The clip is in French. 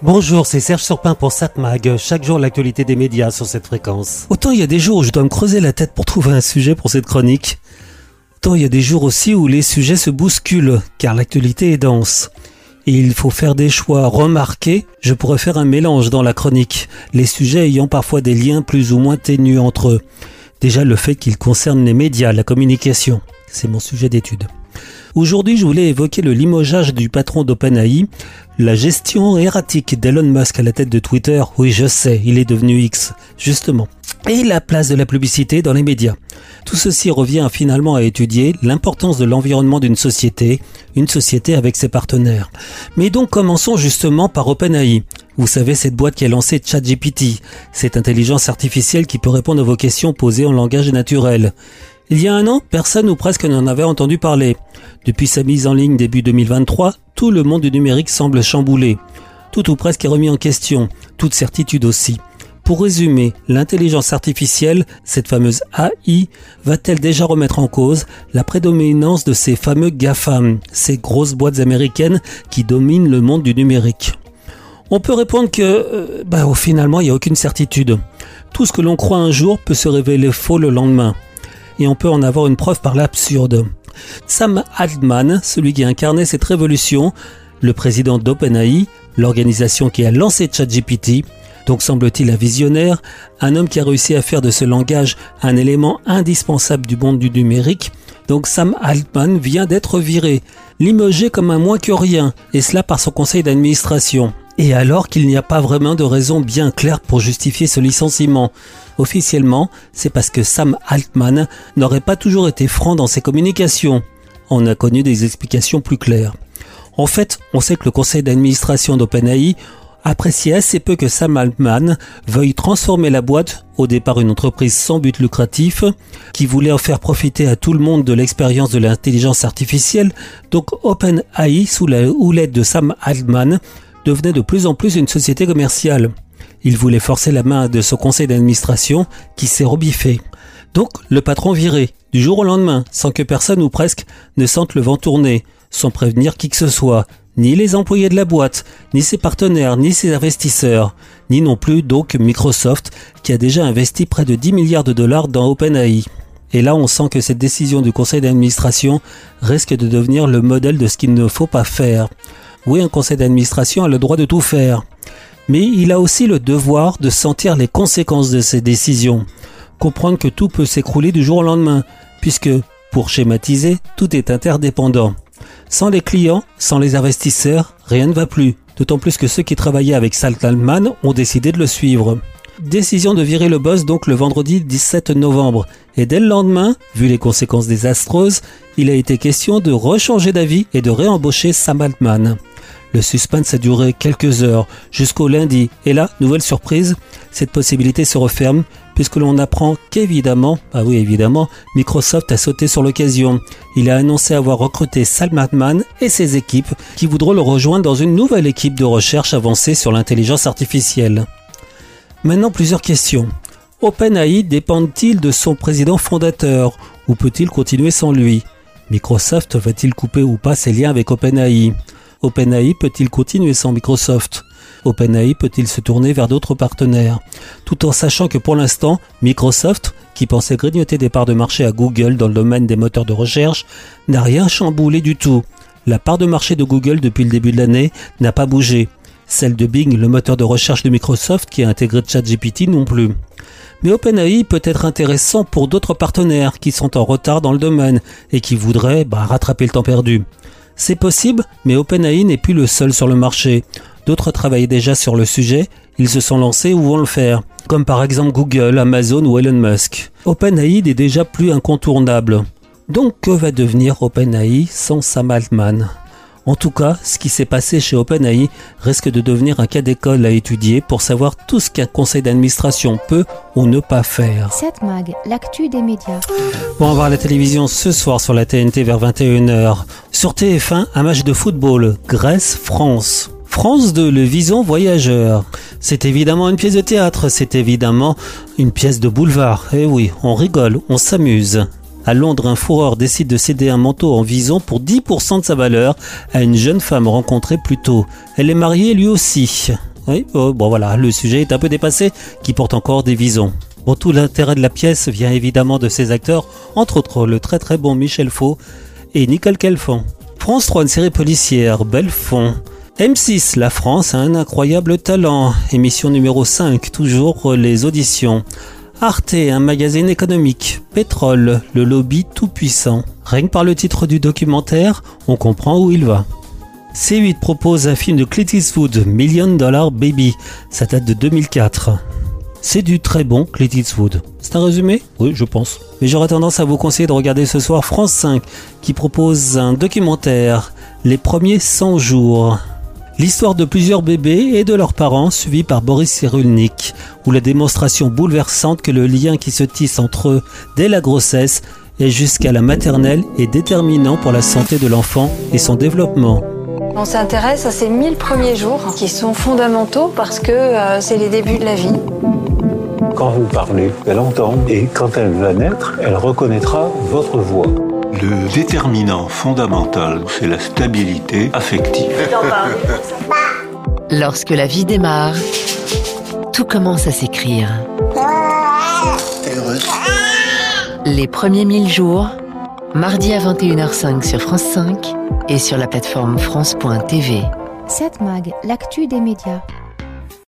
Bonjour, c'est Serge Surpin pour SatMag. Chaque jour, l'actualité des médias sur cette fréquence. Autant il y a des jours où je dois me creuser la tête pour trouver un sujet pour cette chronique. Autant il y a des jours aussi où les sujets se bousculent, car l'actualité est dense. Et il faut faire des choix remarqués. Je pourrais faire un mélange dans la chronique, les sujets ayant parfois des liens plus ou moins ténus entre eux. Déjà le fait qu'ils concernent les médias, la communication. C'est mon sujet d'étude. Aujourd'hui, je voulais évoquer le limogeage du patron d'OpenAI, la gestion erratique d'Elon Musk à la tête de Twitter. Oui, je sais, il est devenu X, justement. Et la place de la publicité dans les médias. Tout ceci revient finalement à étudier l'importance de l'environnement d'une société, une société avec ses partenaires. Mais donc commençons justement par OpenAI. Vous savez, cette boîte qui a lancé ChatGPT, cette intelligence artificielle qui peut répondre à vos questions posées en langage naturel. Il y a un an, personne ou presque n'en avait entendu parler. Depuis sa mise en ligne début 2023, tout le monde du numérique semble chamboulé. Tout ou presque est remis en question, toute certitude aussi. Pour résumer, l'intelligence artificielle, cette fameuse AI, va-t-elle déjà remettre en cause la prédominance de ces fameux GAFAM, ces grosses boîtes américaines qui dominent le monde du numérique? On peut répondre que, euh, bah, finalement, il n'y a aucune certitude. Tout ce que l'on croit un jour peut se révéler faux le lendemain et on peut en avoir une preuve par l'absurde. Sam Altman, celui qui a incarné cette révolution, le président d'OpenAI, l'organisation qui a lancé ChatGPT, donc semble-t-il un visionnaire, un homme qui a réussi à faire de ce langage un élément indispensable du monde du numérique, donc Sam Altman vient d'être viré, limogé comme un moins que rien, et cela par son conseil d'administration. Et alors qu'il n'y a pas vraiment de raison bien claire pour justifier ce licenciement. Officiellement, c'est parce que Sam Altman n'aurait pas toujours été franc dans ses communications. On a connu des explications plus claires. En fait, on sait que le conseil d'administration d'OpenAI appréciait assez peu que Sam Altman veuille transformer la boîte, au départ une entreprise sans but lucratif, qui voulait en faire profiter à tout le monde de l'expérience de l'intelligence artificielle, donc OpenAI, sous la houlette de Sam Altman, devenait de plus en plus une société commerciale. Il voulait forcer la main de son conseil d'administration qui s'est rebiffé. Donc le patron viré, du jour au lendemain, sans que personne ou presque ne sente le vent tourner, sans prévenir qui que ce soit, ni les employés de la boîte, ni ses partenaires, ni ses investisseurs, ni non plus donc Microsoft qui a déjà investi près de 10 milliards de dollars dans OpenAI. Et là, on sent que cette décision du conseil d'administration risque de devenir le modèle de ce qu'il ne faut pas faire. Oui, un conseil d'administration a le droit de tout faire mais il a aussi le devoir de sentir les conséquences de ses décisions, comprendre que tout peut s'écrouler du jour au lendemain, puisque, pour schématiser, tout est interdépendant. Sans les clients, sans les investisseurs, rien ne va plus, d'autant plus que ceux qui travaillaient avec Saltalman ont décidé de le suivre. Décision de virer le boss donc le vendredi 17 novembre, et dès le lendemain, vu les conséquences désastreuses, il a été question de rechanger d'avis et de réembaucher Sam Altman. Le suspense a duré quelques heures, jusqu'au lundi, et là, nouvelle surprise, cette possibilité se referme, puisque l'on apprend qu'évidemment, ah oui évidemment, Microsoft a sauté sur l'occasion. Il a annoncé avoir recruté Salman et ses équipes qui voudront le rejoindre dans une nouvelle équipe de recherche avancée sur l'intelligence artificielle. Maintenant plusieurs questions. OpenAI dépend-il de son président fondateur ou peut-il continuer sans lui? Microsoft va-t-il couper ou pas ses liens avec OpenAI? OpenAI peut-il continuer sans Microsoft? OpenAI peut-il se tourner vers d'autres partenaires? Tout en sachant que pour l'instant, Microsoft, qui pensait grignoter des parts de marché à Google dans le domaine des moteurs de recherche, n'a rien chamboulé du tout. La part de marché de Google depuis le début de l'année n'a pas bougé. Celle de Bing, le moteur de recherche de Microsoft qui a intégré ChatGPT non plus. Mais OpenAI peut être intéressant pour d'autres partenaires qui sont en retard dans le domaine et qui voudraient bah, rattraper le temps perdu. C'est possible, mais OpenAI n'est plus le seul sur le marché. D'autres travaillent déjà sur le sujet, ils se sont lancés ou vont le faire, comme par exemple Google, Amazon ou Elon Musk. OpenAI n'est déjà plus incontournable. Donc que va devenir OpenAI sans Sam Altman? En tout cas, ce qui s'est passé chez OpenAI risque de devenir un cas d'école à étudier pour savoir tout ce qu'un conseil d'administration peut ou ne pas faire. Cette mag, l'actu des médias. Bon, on va voir la télévision ce soir sur la TNT vers 21h. Sur TF1, un match de football, Grèce-France. France 2, le Vison Voyageur. C'est évidemment une pièce de théâtre, c'est évidemment une pièce de boulevard. Eh oui, on rigole, on s'amuse. À Londres, un fourreur décide de céder un manteau en vison pour 10% de sa valeur à une jeune femme rencontrée plus tôt. Elle est mariée lui aussi. Oui, euh, bon voilà, le sujet est un peu dépassé, qui porte encore des visons. Bon, tout l'intérêt de la pièce vient évidemment de ses acteurs, entre autres le très très bon Michel Faux et Nicole Kelfon. France 3, une série policière, Belfond. M6, la France a un incroyable talent. Émission numéro 5, toujours les auditions. Arte, un magazine économique. Pétrole, le lobby tout puissant. Rien que par le titre du documentaire, on comprend où il va. C8 propose un film de Clint Eastwood, Million Dollar Baby. Ça date de 2004. C'est du très bon Clint Eastwood. C'est un résumé? Oui, je pense. Mais j'aurais tendance à vous conseiller de regarder ce soir France 5 qui propose un documentaire, Les premiers 100 jours. L'histoire de plusieurs bébés et de leurs parents suivis par Boris Cyrulnik, ou la démonstration bouleversante que le lien qui se tisse entre eux dès la grossesse et jusqu'à la maternelle est déterminant pour la santé de l'enfant et son développement. On s'intéresse à ces 1000 premiers jours qui sont fondamentaux parce que euh, c'est les débuts de la vie. Quand vous parlez, elle entend et quand elle va naître, elle reconnaîtra votre voix. Le déterminant fondamental, c'est la stabilité affective. Lorsque la vie démarre, tout commence à s'écrire. Les premiers 1000 jours, mardi à 21h05 sur France 5 et sur la plateforme France.tv. 7 Mag, l'actu des médias.